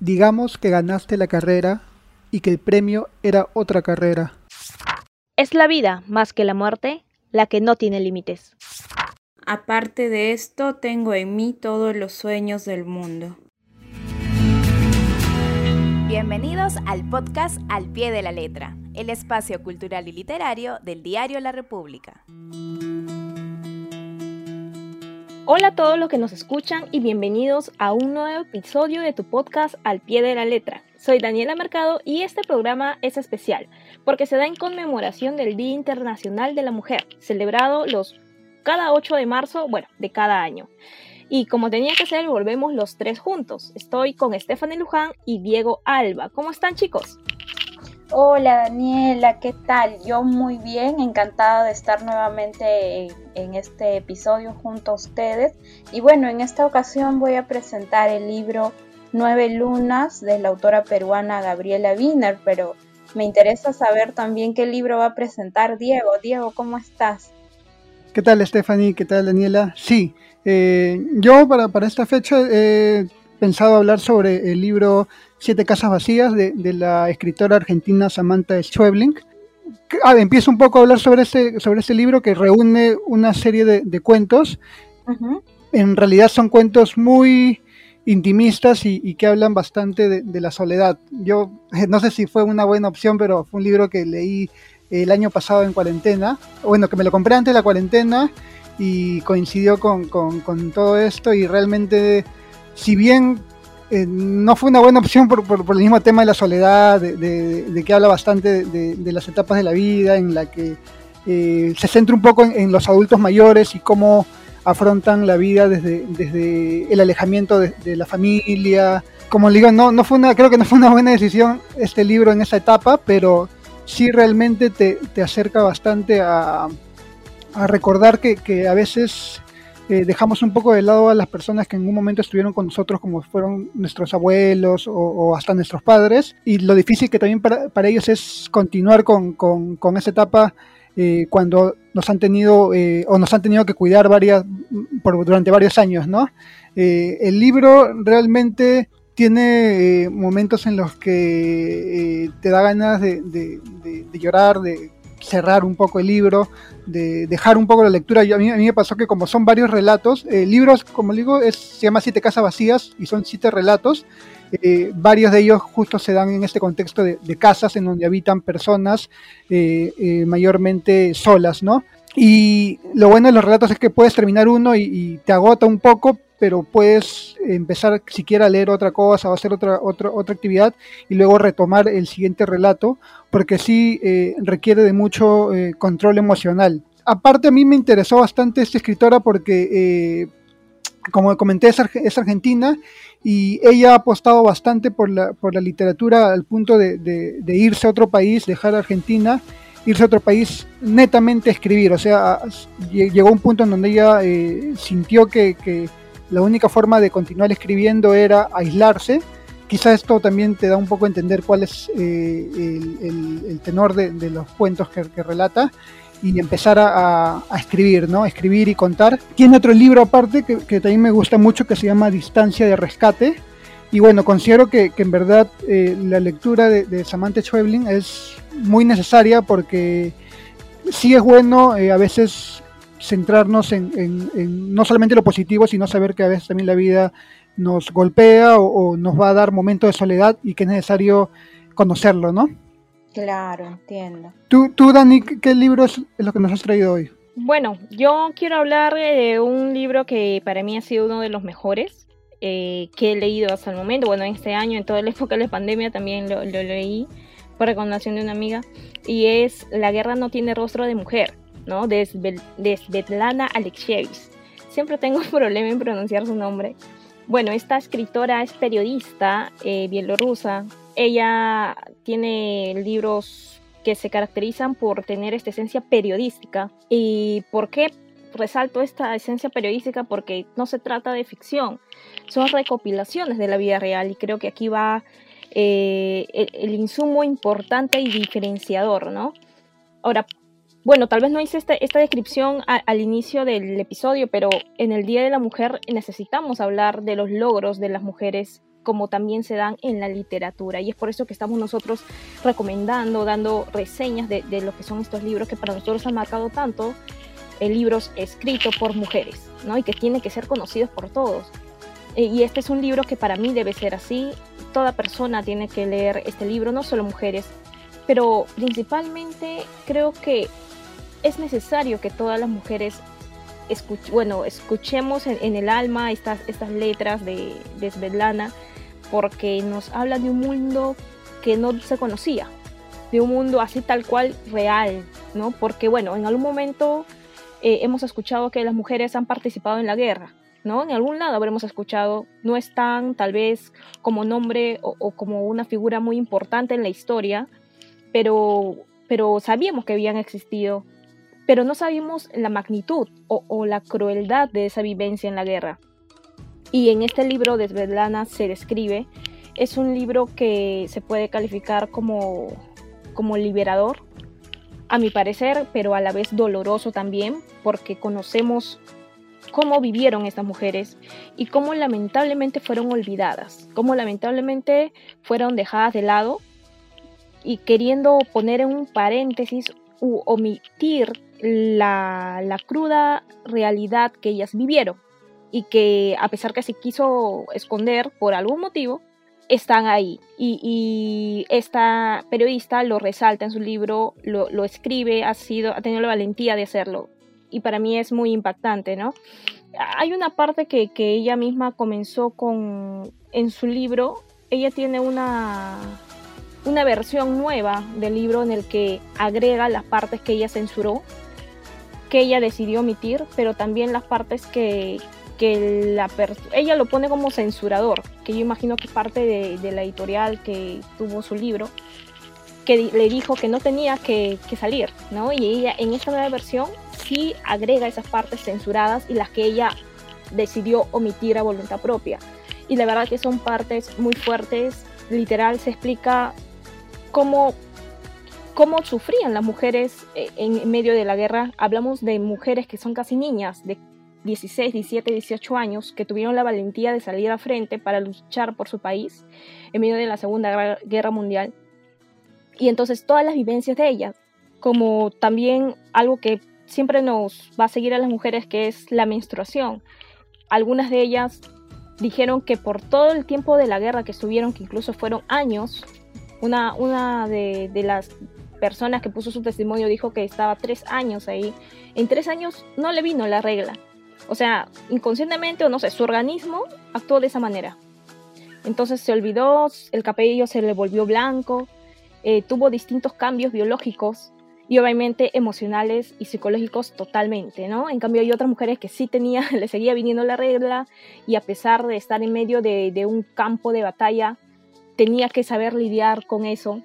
Digamos que ganaste la carrera y que el premio era otra carrera. Es la vida, más que la muerte, la que no tiene límites. Aparte de esto, tengo en mí todos los sueños del mundo. Bienvenidos al podcast Al pie de la letra, el espacio cultural y literario del diario La República. Hola a todos los que nos escuchan y bienvenidos a un nuevo episodio de tu podcast Al pie de la letra. Soy Daniela Mercado y este programa es especial porque se da en conmemoración del Día Internacional de la Mujer, celebrado los cada 8 de marzo, bueno, de cada año. Y como tenía que ser, volvemos los tres juntos. Estoy con Stephanie Luján y Diego Alba. ¿Cómo están chicos? Hola Daniela, ¿qué tal? Yo muy bien, encantada de estar nuevamente en, este episodio junto a ustedes. Y bueno, en esta ocasión voy a presentar el libro Nueve Lunas de la autora peruana Gabriela Wiener, pero me interesa saber también qué libro va a presentar Diego. Diego, ¿cómo estás? ¿Qué tal Stephanie? ¿Qué tal Daniela? Sí, eh, yo para, para esta fecha he pensado hablar sobre el libro Siete Casas Vacías de, la escritora argentina Samantha Schweblin. Ah, empiezo un poco a hablar sobre este, sobre este libro que reúne una serie de, cuentos. En realidad son cuentos muy intimistas y, que hablan bastante de, la soledad. Yo no sé si fue una buena opción, pero fue un libro que leí el año pasado en cuarentena. Bueno, que me lo compré antes de la cuarentena y coincidió con, con todo esto y realmente, si bien eh, no fue una buena opción por, el mismo tema de la soledad, de, que habla bastante de, las etapas de la vida, en la que eh, se centra un poco en, los adultos mayores y cómo afrontan la vida desde, desde el alejamiento de, la familia. Como digo, no, no fue una, creo que no fue una buena decisión este libro en esa etapa, pero sí realmente te, acerca bastante a, recordar que, que a veces eh, dejamos un poco de lado a las personas que en un momento estuvieron con nosotros, como fueron nuestros abuelos o, hasta nuestros padres, y lo difícil que también para, ellos es continuar con, con, con esa etapa eh, cuando nos han tenido eh, o nos han tenido que cuidar varias, durante varios años, ¿no? el libro realmente tiene momentos en los que te da ganas de, de llorar, de cerrar un poco el libro, de dejar un poco la lectura. Yo, a, mí, a mí me pasó que como son varios relatos, eh, libros, como digo, es, se llama Siete Casas Vacías y son siete relatos. Eh, varios de ellos justo se dan en este contexto de, casas en donde habitan personas eh, mayormente solas, ¿no? Y lo bueno de los relatos es que puedes terminar uno y, te agota un poco, pero puedes empezar siquiera a leer otra cosa o hacer otra, otra, otra actividad y luego retomar el siguiente relato, porque sí eh, requiere de mucho eh, control emocional. Aparte a mí me interesó bastante esta escritora porque, eh, como comenté, es, argentina y ella ha apostado bastante por la, por la literatura al punto de, irse a otro país, dejar Argentina irse a otro país netamente a escribir. O sea, llegó un punto en donde ella sintió que, la única forma de continuar escribiendo era aislarse. Quizá esto también te da un poco a entender cuál es eh, el, tenor de, los cuentos que, relata y empezar a, escribir, ¿no? Escribir y contar. Tiene otro libro aparte que, también me gusta mucho que se llama Distancia de Rescate. Y bueno, considero que, en verdad eh, la lectura de, de Samantha Schweblin es muy necesaria porque sí es bueno eh, a veces centrarnos en, no solamente lo positivo, sino saber que a veces también la vida nos golpea o, nos va a dar momentos de soledad y que es necesario conocerlo, ¿no? Claro, entiendo. Tú, tú Dani, ¿qué libro es lo que nos has traído hoy? Bueno, yo quiero hablar de un libro que para mí ha sido uno de los mejores eh, que he leído hasta el momento. Bueno, en este año, en toda la época de la pandemia, también lo leí por recomendación de una amiga, y es La guerra no tiene rostro de mujer, ¿no? De, Svetlana Alexievich. Siempre tengo problema en pronunciar su nombre. Bueno, esta escritora es periodista eh, bielorrusa. Ella tiene libros que se caracterizan por tener esta esencia periodística. ¿Y por qué resalto esta esencia periodística? Porque no se trata de ficción, son recopilaciones de la vida real y creo que aquí va eh, el, insumo importante y diferenciador, ¿no? Ahora, bueno, tal vez no hice este, esta descripción al inicio del episodio, pero en el Día de la Mujer necesitamos hablar de los logros de las mujeres como también se dan en la literatura. Y es por eso que estamos nosotros recomendando, dando reseñas de, lo que son estos libros que para nosotros han marcado tanto, eh, libros escritos por mujeres, ¿no? Y que tienen que ser conocidos por todos. Eh, y este es un libro que para mí debe ser así. Toda persona tiene que leer este libro, no solo mujeres, pero principalmente creo que es necesario que todas las mujeres bueno, escuchemos en, el alma estas, estas letras de, de Svetlana, porque nos habla de un mundo que no se conocía, de un mundo así tal cual real, ¿no? Porque bueno, en algún momento eh, hemos escuchado que las mujeres han participado en la guerra, ¿no? En algún lado habremos escuchado, no están tal vez como nombre o, como una figura muy importante en la historia, pero, pero sabíamos que habían existido pero no sabíamos la magnitud o, la crueldad de esa vivencia en la guerra. Y en este libro de Svetlana se describe, es un libro que se puede calificar como, como liberador, a mi parecer, pero a la vez doloroso también, porque conocemos cómo vivieron estas mujeres y cómo lamentablemente fueron olvidadas, cómo lamentablemente fueron dejadas de lado y queriendo poner en un paréntesis u omitir la, cruda realidad que ellas vivieron y que a pesar que se quiso esconder por algún motivo, están ahí. Y, esta periodista lo resalta en su libro, lo, escribe, ha, sido, ha tenido la valentía de hacerlo. Y para mí es muy impactante, ¿no? Hay una parte que, que ella misma comenzó con, en su libro, ella tiene una, una versión nueva del libro en el que agrega las partes que ella censuró que ella decidió omitir, pero también las partes que, que la ella lo pone como censurador, que yo imagino que parte de, la editorial que tuvo su libro, que le dijo que no tenía que, que, salir, ¿no? Y ella en esta nueva versión sí agrega esas partes censuradas y las que ella decidió omitir a voluntad propia. Y la verdad que son partes muy fuertes, literal se explica cómo cómo sufrían las mujeres eh, en medio de la guerra. Hablamos de mujeres que son casi niñas, de 16, 17, 18 años, que tuvieron la valentía de salir a frente para luchar por su país en medio de la Segunda Guerra Mundial. Y entonces todas las vivencias de ellas, como también algo que siempre nos va a seguir a las mujeres, que es la menstruación. Algunas de ellas dijeron que por todo el tiempo de la guerra que estuvieron, que incluso fueron años, una, una de, de, las personas que puso su testimonio dijo que estaba tres años ahí. En tres años no le vino la regla. O sea, inconscientemente o no sé, su organismo actuó de esa manera. Entonces se olvidó, el cabello se le volvió blanco, eh, tuvo distintos cambios biológicos y obviamente emocionales y psicológicos totalmente, ¿no? En cambio hay otras mujeres que sí tenía, le seguía viniendo la regla y a pesar de estar en medio de, de un campo de batalla, tenía que saber lidiar con eso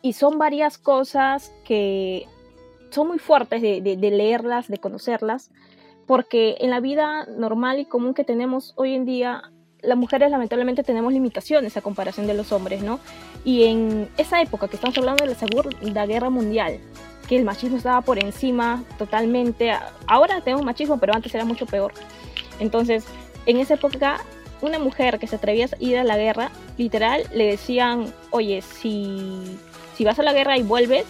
y son varias cosas que son muy fuertes de, leerlas, de conocerlas, porque en la vida normal y común que tenemos hoy en día, las mujeres lamentablemente tenemos limitaciones a comparación de los hombres, ¿no? Y en esa época que estamos hablando de la Segunda Guerra Mundial, que el machismo estaba por encima totalmente, ahora tenemos machismo, pero antes era mucho peor. Entonces, en esa época, una mujer que se atrevía a ir a la guerra, literal, le decían, oye, si si vas a la guerra y vuelves,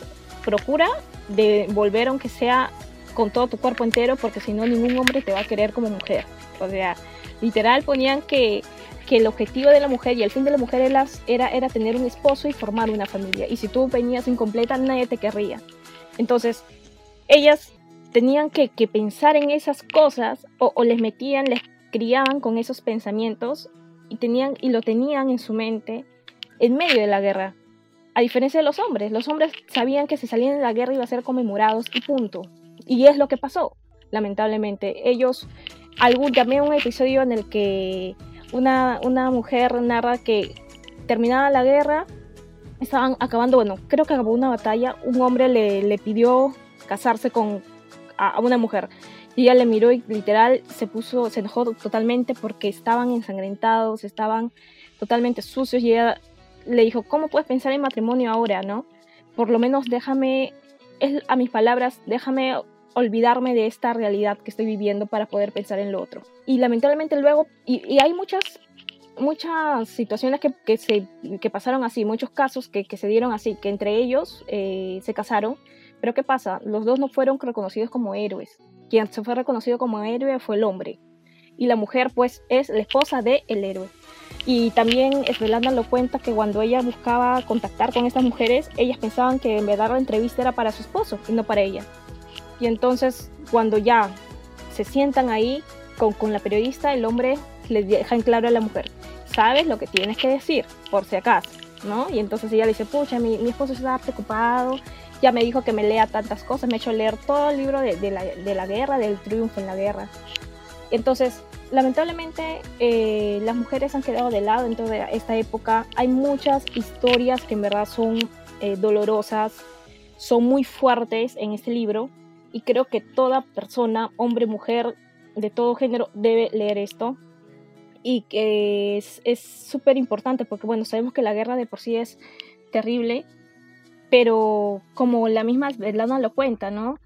procura de volver aunque sea con todo tu cuerpo entero, porque si no ningún hombre te va a querer como mujer. O sea, literal ponían que, que el objetivo de la mujer y el fin de la mujer era, era, tener un esposo y formar una familia. Y si tú venías incompleta, nadie te querría. Entonces, ellas tenían que, pensar en esas cosas o, o, les metían, les criaban con esos pensamientos y, tenían, y lo tenían en su mente en medio de la guerra. A diferencia de los hombres, los hombres sabían que si salían de la guerra iba a ser conmemorados y punto. Y es lo que pasó, lamentablemente. Ellos, algún, también un episodio en el que una, una mujer narra que terminada la guerra, estaban acabando, bueno, creo que acabó una batalla, un hombre le, le pidió casarse con a, una mujer. Y ella le miró y literal se puso, se enojó totalmente porque estaban ensangrentados, estaban totalmente sucios y ella le dijo, ¿cómo puedes pensar en matrimonio ahora, no? Por lo menos déjame, a mis palabras, déjame olvidarme de esta realidad que estoy viviendo para poder pensar en lo otro. Y lamentablemente luego, y, hay muchas muchas situaciones que, que, se, que pasaron así, muchos casos que, que se dieron así, que entre ellos eh, se casaron, pero ¿qué pasa? Los dos no fueron reconocidos como héroes. Quien se fue reconocido como héroe fue el hombre. Y la mujer pues es la esposa del el héroe. Y también Esmeralda lo cuenta que cuando ella buscaba contactar con estas mujeres, ellas pensaban que en verdad la entrevista era para su esposo y no para ella. Y entonces cuando ya se sientan ahí con, con la periodista, el hombre le deja en claro a la mujer, sabes lo que tienes que decir, por si acaso, ¿no? Y entonces ella le dice, pucha, mi, mi esposo está preocupado, ya me dijo que me lea tantas cosas, me ha hecho leer todo el libro de, de, la, de la guerra, del triunfo en la guerra. Entonces, lamentablemente, eh, las mujeres han quedado de lado en toda esta época. Hay muchas historias que en verdad son eh, dolorosas, son muy fuertes en este libro y creo que toda persona, hombre, mujer, de todo género, debe leer esto y que es súper importante porque, bueno, sabemos que la guerra de por sí es terrible, pero como la misma Svetlana lo cuenta, ¿no?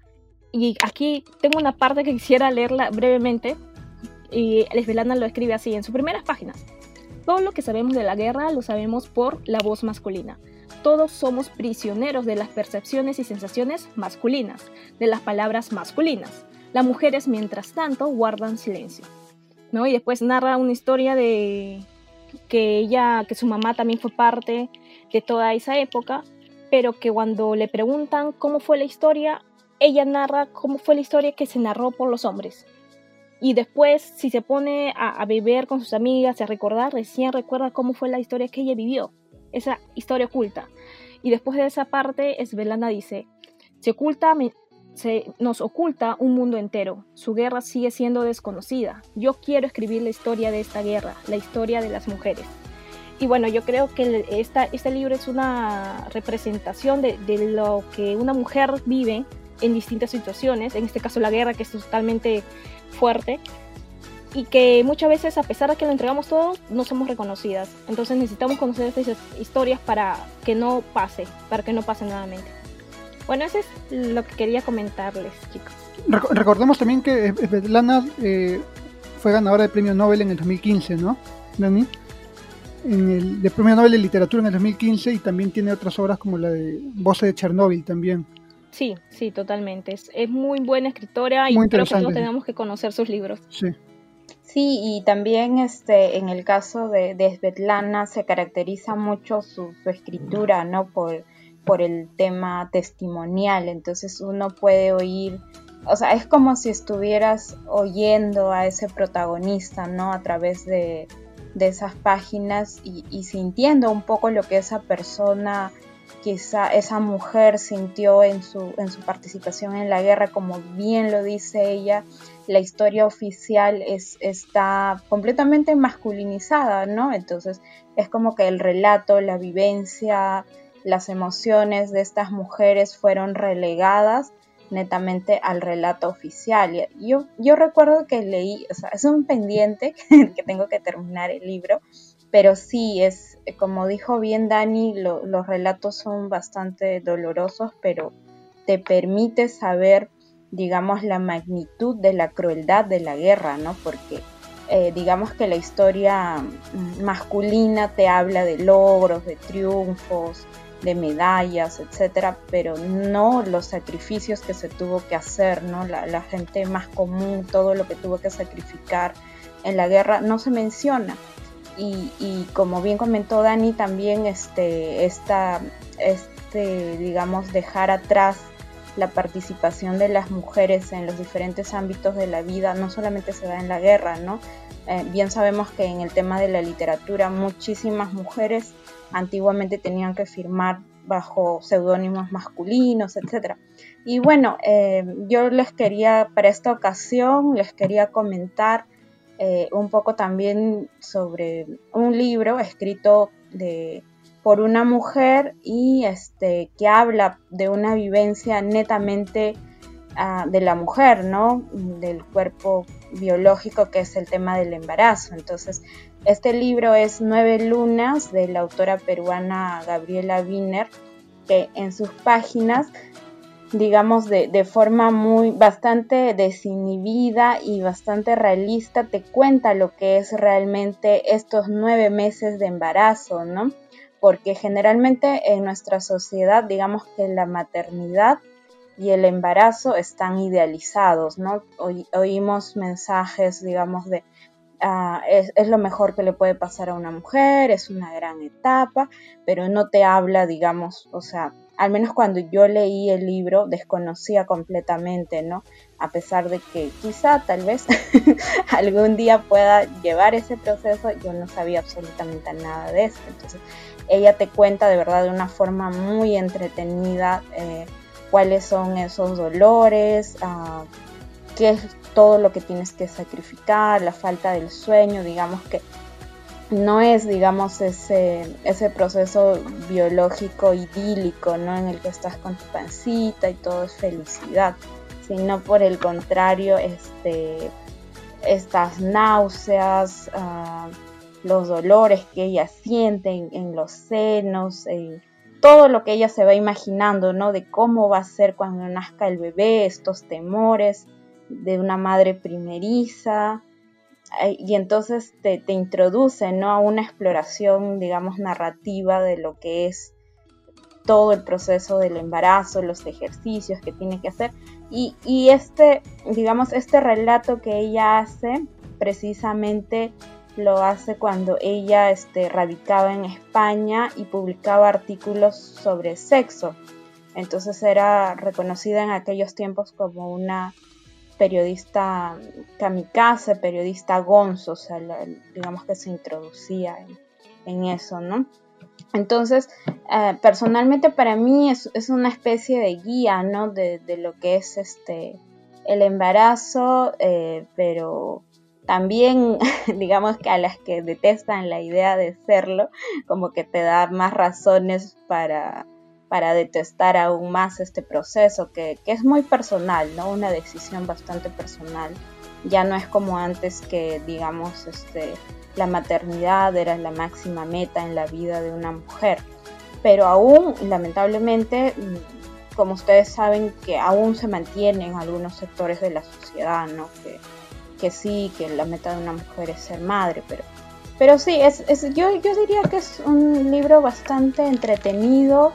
Y aquí tengo una parte que quisiera leerla brevemente, y Svetlana lo escribe así en sus primeras páginas. Todo lo que sabemos de la guerra lo sabemos por la voz masculina. Todos somos prisioneros de las percepciones y sensaciones masculinas, de las palabras masculinas. Las mujeres, mientras tanto, guardan silencio. ¿no? Y después narra una historia de que ella, que su mamá también fue parte de toda esa época, pero que cuando le preguntan cómo fue la historia, ella narra cómo fue la historia que se narró por los hombres. Y después, si se pone a, beber con sus amigas, a recordar, recién recuerda cómo fue la historia que ella vivió, esa historia oculta. Y después de esa parte, Esbelana dice, se oculta se nos oculta un mundo entero. Su guerra sigue siendo desconocida. Yo quiero escribir la historia de esta guerra, la historia de las mujeres. Y bueno, yo creo que esta, este libro es una representación de, de, lo que una mujer vive en distintas situaciones, en este caso la guerra que es totalmente fuerte, y que muchas veces a pesar de que lo entregamos todo, no somos reconocidas. Entonces necesitamos conocer estas historias para que no pase, para que no pase nuevamente. Bueno, eso es lo que quería comentarles, chicos. recordemos también que Svetlana eh, fue ganadora del premio Nobel en el 2015, ¿no, Dani? En el de premio Nobel de Literatura en el 2015 y también tiene otras obras como la de Voces de Chernóbil también. Sí, sí, totalmente. Es, es muy buena escritora y creo que todos tenemos que conocer sus libros. Sí. Sí, y también este, en el caso de, de Svetlana se caracteriza mucho su, su escritura, ¿no? Por, por el tema testimonial, entonces uno puede oír, o sea, es como si estuvieras oyendo a ese protagonista, ¿no? A través de, esas páginas y, sintiendo un poco lo que esa persona, quizá esa mujer sintió en su, en su participación en la guerra, como bien lo dice ella, la historia oficial es, está completamente masculinizada, ¿no? Entonces es como que el relato, la vivencia, las emociones de estas mujeres fueron relegadas netamente al relato oficial. Yo, yo recuerdo que leí, o sea, es un pendiente que tengo que terminar el libro, pero sí, es, como dijo bien Dani, los relatos son bastante dolorosos, pero te permite saber, digamos, la magnitud de la crueldad de la guerra, ¿no? Porque eh, digamos que la historia masculina te habla de logros, de triunfos, de medallas, etcétera, pero no los sacrificios que se tuvo que hacer, ¿no? La, gente más común, todo lo que tuvo que sacrificar en la guerra, no se menciona. Y, como bien comentó Dani, también este, esta, este, digamos, dejar atrás la participación de las mujeres en los diferentes ámbitos de la vida no solamente se da en la guerra, ¿no? Eh, bien sabemos que en el tema de la literatura muchísimas mujeres antiguamente tenían que firmar bajo seudónimos masculinos, etc. Y bueno, eh, yo les quería, para esta ocasión, les quería comentar eh, un poco también sobre un libro escrito de, por una mujer y este, que habla de una vivencia netamente ah, de la mujer, ¿no? Del cuerpo biológico, que es el tema del embarazo. Entonces, este libro es Nueve Lunas de la autora peruana Gabriela Wiener, que en sus páginas digamos, de, de, forma muy bastante desinhibida y bastante realista, te cuenta lo que es realmente estos nueve meses de embarazo, ¿no? Porque generalmente en nuestra sociedad, digamos que la maternidad y el embarazo están idealizados, ¿no? oímos mensajes, digamos, de ah, es, es, lo mejor que le puede pasar a una mujer, es una gran etapa, pero no te habla, digamos, o sea, al menos cuando yo leí el libro desconocía completamente, ¿no? A pesar de que quizá tal vez algún día pueda llevar ese proceso, yo no sabía absolutamente nada de eso. Entonces, ella te cuenta de verdad de una forma muy entretenida eh, cuáles son esos dolores, uh, qué es todo lo que tienes que sacrificar, la falta del sueño, digamos que no es, digamos, ese, ese proceso biológico idílico, ¿no? En el que estás con tu pancita y todo es felicidad, sino por el contrario, este, estas náuseas, uh, los dolores que ella siente en, los senos, todo lo que ella se va imaginando, ¿no? De cómo va a ser cuando nazca el bebé, estos temores de una madre primeriza, y entonces te, te introduce ¿no? a una exploración, digamos, narrativa de lo que es todo el proceso del embarazo, los ejercicios que tiene que hacer. Y, y este, digamos, este relato que ella hace, precisamente lo hace cuando ella este, radicaba en España y publicaba artículos sobre sexo. Entonces era reconocida en aquellos tiempos como una periodista kamikaze, periodista gonzo, o sea, digamos que se introducía en, eso, ¿no? Entonces, eh, personalmente para mí es, una especie de guía, ¿no? De, lo que es este el embarazo, eh, pero también digamos que a las que detestan la idea de serlo, como que te da más razones para, para detestar aún más este proceso, que, es muy personal, ¿no? Una decisión bastante personal. Ya no es como antes que, digamos, este, la maternidad era la máxima meta en la vida de una mujer. Pero aún, lamentablemente, como ustedes saben, que aún se mantiene en algunos sectores de la sociedad, ¿no? Que, que sí, que la meta de una mujer es ser madre, pero, pero sí, es, es, yo, yo diría que es un libro bastante entretenido,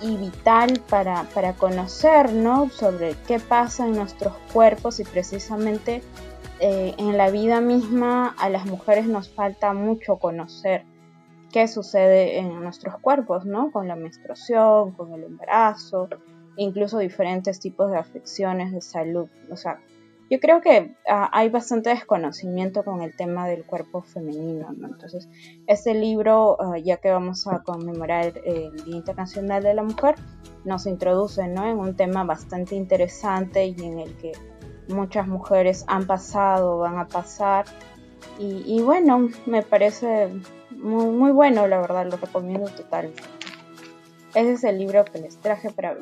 y vital para, para conocer ¿no? sobre qué pasa en nuestros cuerpos y precisamente eh, en la vida misma a las mujeres nos falta mucho conocer qué sucede en nuestros cuerpos, ¿no? Con la menstruación, con el embarazo, incluso diferentes tipos de afecciones de salud. O sea, yo creo que ah, hay bastante desconocimiento con el tema del cuerpo femenino, ¿no? Entonces, este libro, ah, ya que vamos a conmemorar el Día Internacional de la Mujer, nos introduce, ¿no? En un tema bastante interesante y en el que muchas mujeres han pasado, van a pasar. Y, y bueno, me parece muy, muy bueno, la verdad, lo recomiendo totalmente. Ese es el libro que les traje para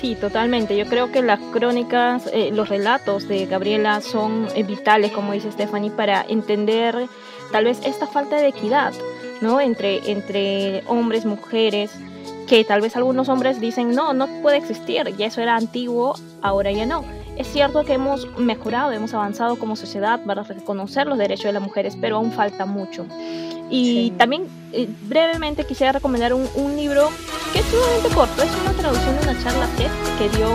Sí, totalmente. Yo creo que las crónicas, eh, los relatos de Gabriela son eh, vitales, como dice Stephanie, para entender tal vez esta falta de equidad, ¿no? Entre, entre hombres, mujeres, que tal vez algunos hombres dicen, no, no puede existir, ya eso era antiguo, ahora ya no. Es cierto que hemos mejorado, hemos avanzado como sociedad para reconocer los derechos de las mujeres, pero aún falta mucho. Y también eh, brevemente quisiera recomendar un, un, libro que es sumamente corto, es una traducción de una charla TED que dio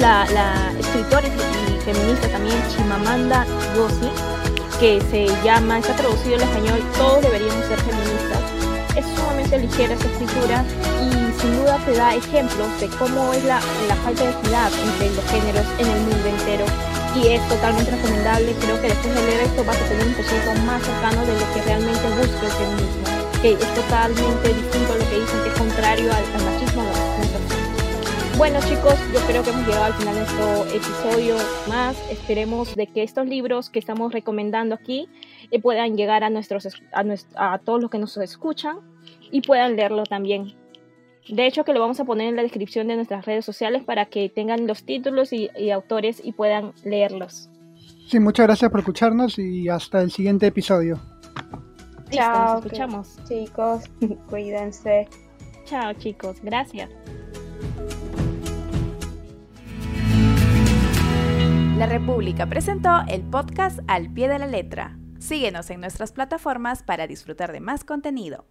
la, la escritora y feminista también Chimamanda Ngozi, que se llama, está traducido en español, Todos deberíamos ser feministas. Es sumamente ligera esa escritura y sin duda te da ejemplos de cómo es la, la falta de equidad entre los géneros en el mundo entero y es totalmente recomendable. Creo que después de leer esto vas a tener un concepto más cercano de lo que realmente busca el feminismo, que es totalmente distinto a lo que dicen que es contrario al, machismo Bueno chicos, yo creo que hemos llegado al final de este episodio más. Esperemos de que estos libros que estamos recomendando aquí eh, puedan llegar a, nuestros, a, a todos los que nos escuchan y puedan leerlo también. De hecho, que lo vamos a poner en la descripción de nuestras redes sociales para que tengan los títulos y, autores y puedan leerlos. Sí, muchas gracias por escucharnos y hasta el siguiente episodio. Chao. escuchamos. Chicos, cuídense. Chao chicos, gracias. La República presentó el podcast Al pie de la letra. Síguenos en nuestras plataformas para disfrutar de más contenido.